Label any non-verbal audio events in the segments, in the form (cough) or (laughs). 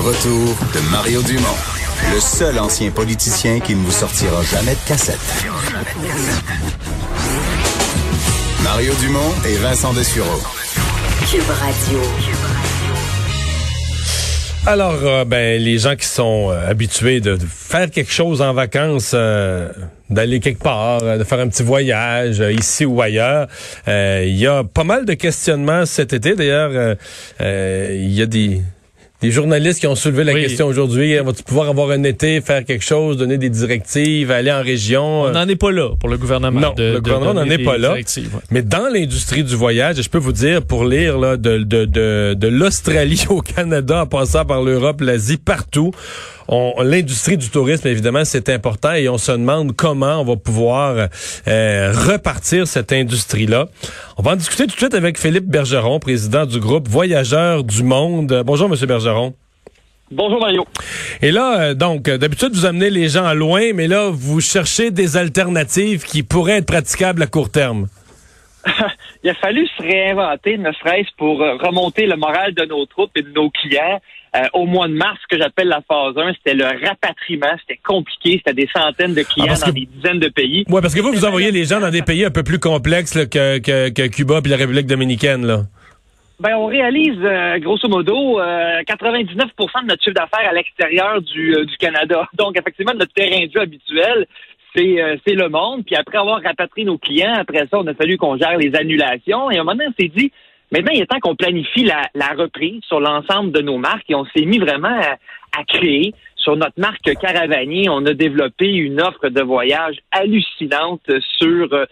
retour de Mario Dumont, le seul ancien politicien qui ne vous sortira jamais de cassette. Mario Dumont et Vincent Dessureau. Cube Radio. Alors, euh, ben, les gens qui sont euh, habitués de, faire quelque chose en vacances, euh, d'aller quelque part, de faire un petit voyage ici ou ailleurs, il y a pas mal de questionnements cet été. D'ailleurs, il y a des des journalistes qui ont soulevé la question aujourd'hui. Va-tu pouvoir avoir un été, faire quelque chose, donner des directives, aller en région? On n'en est pas là pour le gouvernement. Non, le gouvernement n'en est pas là. Mais dans l'industrie du voyage, je peux vous dire, pour lire là, de, de, de, de l'Australie (laughs) au Canada, en passant par l'Europe, l'Asie, partout, l'industrie du tourisme, évidemment, c'est important et on se demande comment on va pouvoir euh, repartir cette industrie-là. On va en discuter tout de suite avec Philippe Bergeron, président du groupe Voyageurs du Monde. Bonjour, Monsieur Bergeron. Bonjour Mario. Et là, euh, donc, d'habitude, vous amenez les gens loin, mais là, vous cherchez des alternatives qui pourraient être praticables à court terme. (laughs) Il a fallu se réinventer, ne serait-ce pour euh, remonter le moral de nos troupes et de nos clients. Euh, au mois de mars, ce que j'appelle la phase 1, c'était le rapatriement. C'était compliqué. C'était des centaines de clients ah, dans des dizaines de pays. Oui, parce que vous, vous envoyez les gens dans des pays un peu plus complexes que, que, Cuba et la République dominicaine. Là. Ben, on réalise, euh, grosso modo, 99% de notre chiffre d'affaires à l'extérieur du, du Canada. (laughs) Donc, effectivement, notre terrain de jeu habituel, euh, c'est le monde. Puis après avoir rapatrié nos clients, après ça, on a fallu qu'on gère les annulations. Et à un moment donné, on s'est dit, maintenant, il est temps qu'on planifie la, reprise sur l'ensemble de nos marques. Et on s'est mis vraiment à, créer. Sur notre marque Caravanier, on a développé une offre de voyage hallucinante sur... Euh,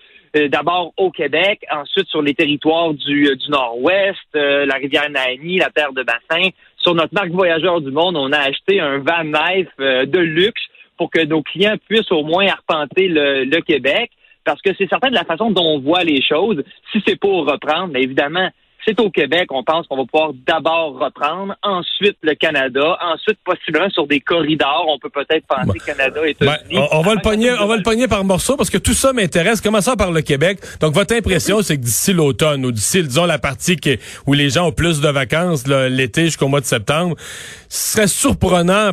d'abord au Québec, ensuite sur les territoires du, du Nord-Ouest, euh, la rivière Naini, la terre de bassin. Sur notre marque Voyageurs du Monde, on a acheté un van neuf de luxe pour que nos clients puissent au moins arpenter le, Québec, parce que c'est certain de la façon dont on voit les choses. Si c'est pour reprendre, mais évidemment, c'est au Québec, on pense qu'on va pouvoir d'abord reprendre, ensuite le Canada, ensuite possiblement sur des corridors, on peut peut-être penser Canada et ben, on, va le pogner, on va le pogner par morceaux parce que tout ça m'intéresse. Commençons par le Québec? Donc votre impression, c'est que d'ici l'automne ou d'ici, disons la partie où les gens ont plus de vacances l'été jusqu'au mois de septembre, ce serait surprenant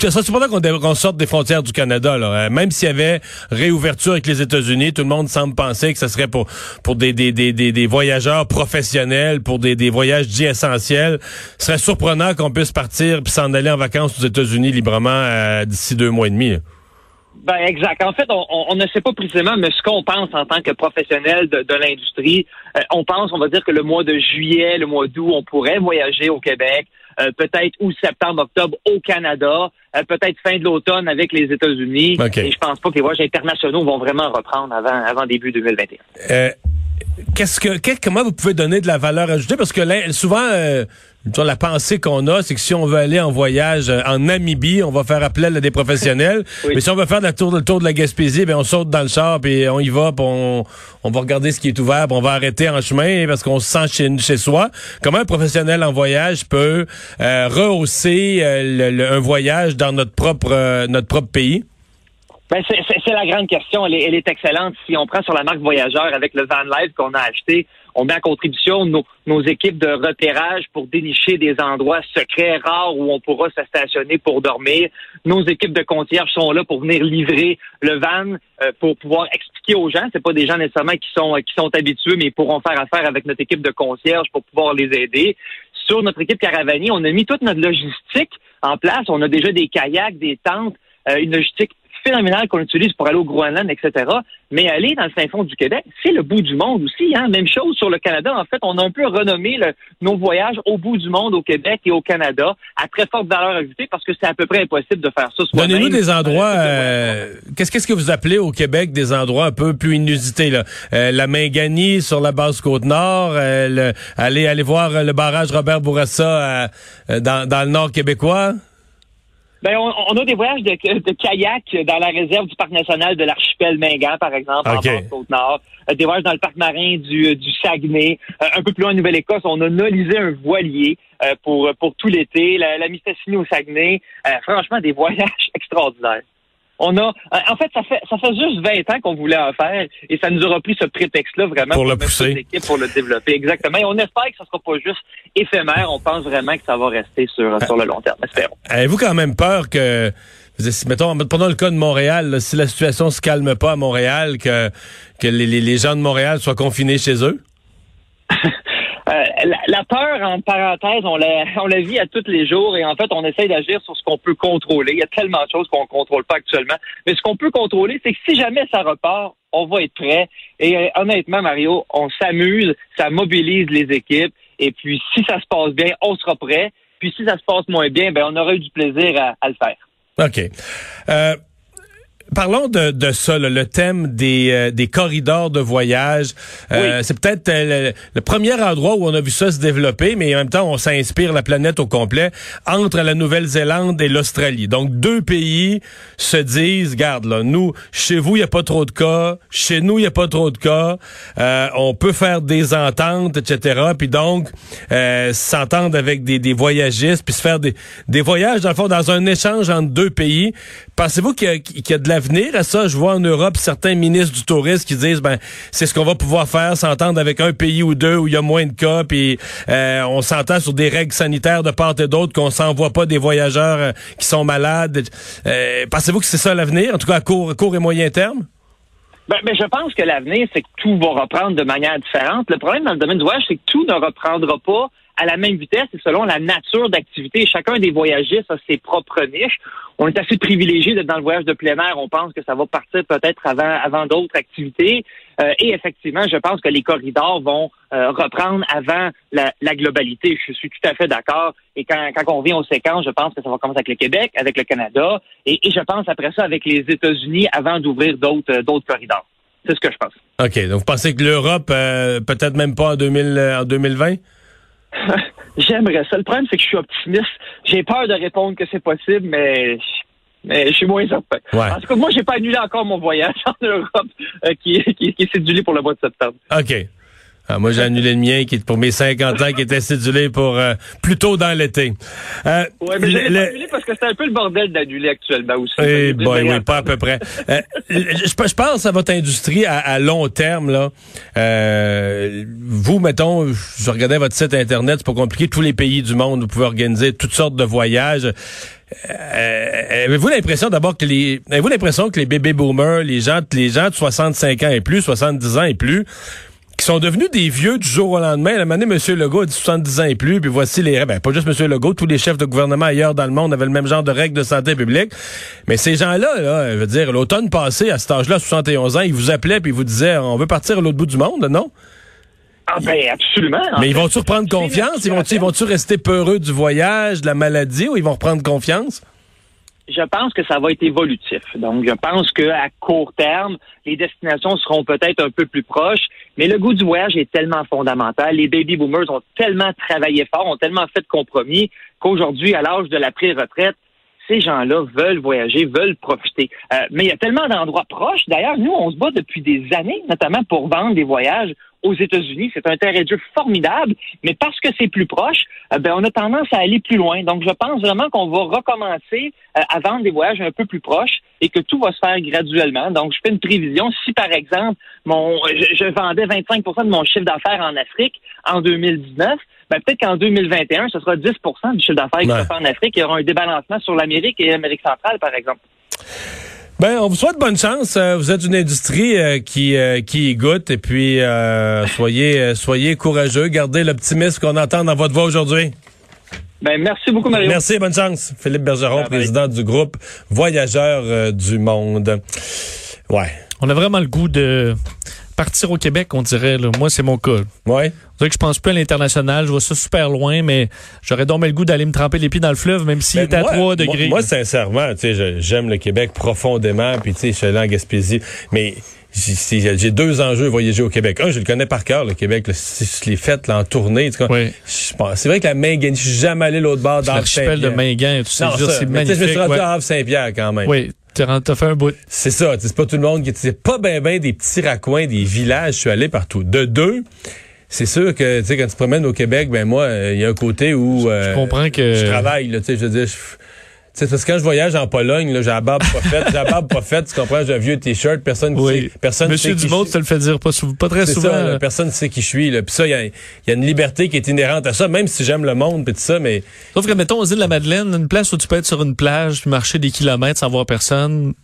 ce serait surprenant qu'on sorte des frontières du Canada. Là. Euh, même s'il y avait réouverture avec les États-Unis, tout le monde semble penser que ce serait pour pour des, des, des, des voyageurs professionnels, pour des, des voyages dits essentiels. Ce serait surprenant qu'on puisse partir puis s'en aller en vacances aux États-Unis librement euh, d'ici deux mois et demi. Ben exact. En fait, on, ne sait pas précisément, mais ce qu'on pense en tant que professionnel de, l'industrie, euh, on pense, on va dire que le mois de juillet, le mois d'août, on pourrait voyager au Québec. Euh, peut-être août, septembre, octobre au Canada, euh, peut-être fin de l'automne avec les États-Unis. Et je pense pas que les voyages internationaux vont vraiment reprendre avant, avant début 2021. Euh, qu'est-ce que, comment vous pouvez donner de la valeur ajoutée? Parce que souvent, la pensée qu'on a, c'est que si on veut aller en voyage euh, en Namibie, on va faire appel à des professionnels. (laughs) Mais si on veut faire le tour, le tour de la Gaspésie, ben on saute dans le char puis on y va, puis on, va regarder ce qui est ouvert, puis on va arrêter en chemin parce qu'on se sent chez, chez soi. Comment un professionnel en voyage peut euh, rehausser euh, un voyage dans notre propre notre propre pays? Ben, c'est la grande question. Elle est, elle est, excellente. Si on prend sur la marque Voyageur avec le Van Life qu'on a acheté, on met en contribution nos, nos, équipes de repérage pour dénicher des endroits secrets, rares, où on pourra se stationner pour dormir. Nos équipes de concierge sont là pour venir livrer le van, euh, pour pouvoir expliquer aux gens. C'est pas des gens nécessairement qui sont qui sont habitués, mais ils pourront faire affaire avec notre équipe de concierge pour pouvoir les aider. Sur notre équipe Caravani, on a mis toute notre logistique en place. On a déjà des kayaks, des tentes, euh, une logistique phénoménal qu'on utilise pour aller au Groenland, etc. Mais aller dans le fin fond du Québec, c'est le bout du monde aussi. Hein? Même chose sur le Canada. En fait, on a un peu renommé nos voyages au bout du monde au Québec et au Canada à très forte valeur ajoutée parce que c'est à peu près impossible de faire ça. Donnez-nous des endroits. Euh, qu'est-ce qu'est-ce que vous appelez au Québec des endroits un peu plus inusités là? Euh, La Minganie sur la base côte nord. Euh, aller aller voir le barrage Robert Bourassa dans, dans le nord québécois? Ben, on, a des voyages de, de, kayak dans la réserve du parc national de l'archipel Mingan, par exemple, en Côte-Nord. Euh, des voyages dans le parc marin du, du Saguenay. Euh, un peu plus loin en Nouvelle-Écosse, on a nolisé un voilier euh, pour, pour tout l'été. La, la Mistassini au Saguenay. franchement, des voyages (laughs) extraordinaires. On a, en fait, ça fait ça fait juste 20 ans qu'on voulait en faire et ça nous aura pris ce prétexte-là vraiment pour, le pousser, pour le développer. Exactement. Et on espère que ça sera pas juste éphémère. On pense vraiment que ça va rester sur sur le long terme. Espérons. Avez-vous quand même peur que mettons, prenons le cas de Montréal, si la situation se calme pas à Montréal, que, que les, les gens de Montréal soient confinés chez eux? (laughs) Euh, la, peur, en parenthèse, on la, on la vit à tous les jours et en fait, on essaye d'agir sur ce qu'on peut contrôler. Il y a tellement de choses qu'on ne contrôle pas actuellement. Mais ce qu'on peut contrôler, c'est que si jamais ça repart, on va être prêt. Et euh, honnêtement, Mario, on s'amuse, ça mobilise les équipes. Et puis, si ça se passe bien, on sera prêt. Puis, si ça se passe moins bien, ben, on aura eu du plaisir à, à le faire. OK. Euh, Parlons de, de ça, le thème des, euh, des corridors de voyage. Euh, c'est peut-être euh, le, premier endroit où on a vu ça se développer, mais en même temps, on s'inspire la planète au complet entre la Nouvelle-Zélande et l'Australie. Donc, deux pays se disent, garde là, nous, chez vous, il n'y a pas trop de cas, chez nous, il n'y a pas trop de cas, on peut faire des ententes, etc. Puis donc, s'entendre avec des, des voyagistes, puis se faire des, des voyages, dans le fond, dans un échange entre deux pays. Pensez-vous qu'il y, a de la venir à ça? Je vois en Europe certains ministres du tourisme qui disent ben c'est ce qu'on va pouvoir faire, s'entendre avec un pays ou deux où il y a moins de cas, puis euh, on s'entend sur des règles sanitaires de part et d'autre, qu'on s'envoie pas des voyageurs euh, qui sont malades. Euh, pensez-vous que c'est ça l'avenir, en tout cas à court, court et moyen terme? Ben, ben, je pense que l'avenir, c'est que tout va reprendre de manière différente. Le problème dans le domaine du voyage, c'est que tout ne reprendra pas à la même vitesse et selon la nature d'activité. Chacun des voyagistes a ses propres niches. On est assez privilégié d'être dans le voyage de plein air. On pense que ça va partir peut-être avant, avant d'autres activités. Euh, et effectivement, je pense que les corridors vont euh, reprendre avant la, globalité. Je suis tout à fait d'accord. Et quand, quand on vient aux séquences, je pense que ça va commencer avec le Québec, avec le Canada, et, je pense après ça avec les États-Unis avant d'ouvrir d'autres euh, d'autres corridors. C'est ce que je pense. OK. Donc, vous pensez que l'Europe, peut-être même pas en, 2000, en 2020? (laughs) J'aimerais ça. Le problème, c'est que je suis optimiste. J'ai peur de répondre que c'est possible, mais mais je suis moins certain. En tout cas, moi, j'ai pas annulé encore mon voyage (laughs) en Europe euh, qui, qui, qui est cédulé pour le mois de septembre. OK. Ah, moi, j'ai annulé le mien qui pour mes 50 ans qui était cédulé pour euh, plus tôt dans l'été. Euh, oui, mais j'ai annulé parce que c'est un peu le bordel d'annuler actuellement aussi. Eh boy, oui, pas à peu près. euh, je, pense à votre industrie à, long terme. là. Euh, vous, mettons, je regardais votre site Internet, c'est pas compliqué. Tous les pays du monde, vous pouvez organiser toutes sortes de voyages. Euh, avez-vous l'impression d'abord que les avez-vous l'impression que les bébés boomers, les gens les gens de 65 ans et plus, 70 ans et plus qui sont devenus des vieux du jour au lendemain. La année, M. Legault a dit 70 ans et plus, puis voici les... Ben, pas juste M. Legault, tous les chefs de gouvernement ailleurs dans le monde avaient le même genre de règles de santé publique. Mais ces gens-là, là, je veux dire, l'automne passé, à cet âge-là, 71 ans, ils vous appelaient puis ils vous disaient, on veut partir à l'autre bout du monde, non? Ah ben absolument. Mais ils vont-tu reprendre confiance? Ils vont-tu vont rester peureux du voyage, de la maladie, ou ils vont reprendre confiance? je pense que ça va être évolutif. Donc, je pense qu'à court terme, les destinations seront peut-être un peu plus proches, mais le goût du voyage est tellement fondamental. Les baby boomers ont tellement travaillé fort, ont tellement fait de compromis qu'aujourd'hui, à l'âge de la pré-retraite, ces gens-là veulent voyager, veulent profiter. Euh, mais il y a tellement d'endroits proches. D'ailleurs, nous, on se bat depuis des années, notamment pour vendre des voyages aux États-Unis. C'est un terrain de jeu formidable, mais parce que c'est plus proche, euh, ben, on a tendance à aller plus loin. Donc, je pense vraiment qu'on va recommencer euh, à vendre des voyages un peu plus proches et que tout va se faire graduellement. Donc, je fais une prévision. Si, par exemple, mon, je, vendais 25% de mon chiffre d'affaires en Afrique en 2019, ben, peut-être qu'en 2021, ce sera 10% du chiffre d'affaires qui sera en Afrique. Il y aura un débalancement sur l'Amérique et l'Amérique centrale, par exemple. Ben, on vous souhaite bonne chance. Euh, vous êtes une industrie euh, qui euh, qui y goûte et puis soyez soyez courageux, gardez l'optimisme qu'on entend dans votre voix aujourd'hui. Ben, merci beaucoup, Mario. Merci, bonne chance. Philippe Bergeron, président du groupe Voyageurs du Monde. Ouais. On a vraiment le goût de partir au Québec, on dirait. Là. Moi, c'est mon cas. Ouais. C'est que je pense plus à l'international. Je vois ça super loin, mais j'aurais donc le goût d'aller me tremper les pieds dans le fleuve, même s'il ben, est à 3 degrés. Moi, sincèrement, tu sais, j'aime le Québec profondément, puis tu sais, je suis allé en Gaspésie, mais j'ai deux enjeux voyager au Québec. Un, je le connais par cœur, le Québec, là, je l'ai fait là, en tournée. Oui. C'est vrai que la Mingan, je suis jamais allé l'autre bord dans L'archipel de Mingan, tout ça, c'est magnifique. Je me suis rendu à Havre-Saint-Pierre quand même. Oui, T'as fait un bout. C'est ça. C'est pas tout le monde qui. C'est pas ben ben des petits raccoins, des villages. Je suis allé partout. De deux, c'est sûr que tu sais quand tu te promènes au Québec, ben moi, il y a un côté où. je, comprends que. Je travaille. Là, tu sais, je veux dire. C'est parce que quand je voyage en Pologne, là, j'ai la barbe pas faite, j'ai la barbe pas faite, tu comprends, j'ai un vieux t-shirt, personne Oui. sait, personne Monsieur sait qui Dumont, je tu te le fais dire pas, très souvent. ça, là, là. personne ne sait qui je suis. Là. Puis ça, il y a, il y a une liberté qui est inhérente à ça, même si j'aime le monde, puis tout ça, mais Sauf que, mettons, aux îles de la Madeleine, une place où tu peux être sur une plage puis marcher des kilomètres sans voir personne.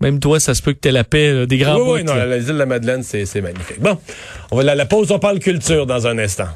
Même toi, ça se peut que t'aies la paix là, des grands oui, oui, non, là. la, la île de la Madeleine, c'est c'est magnifique. Bon, on va à la pause, on parle culture dans un instant.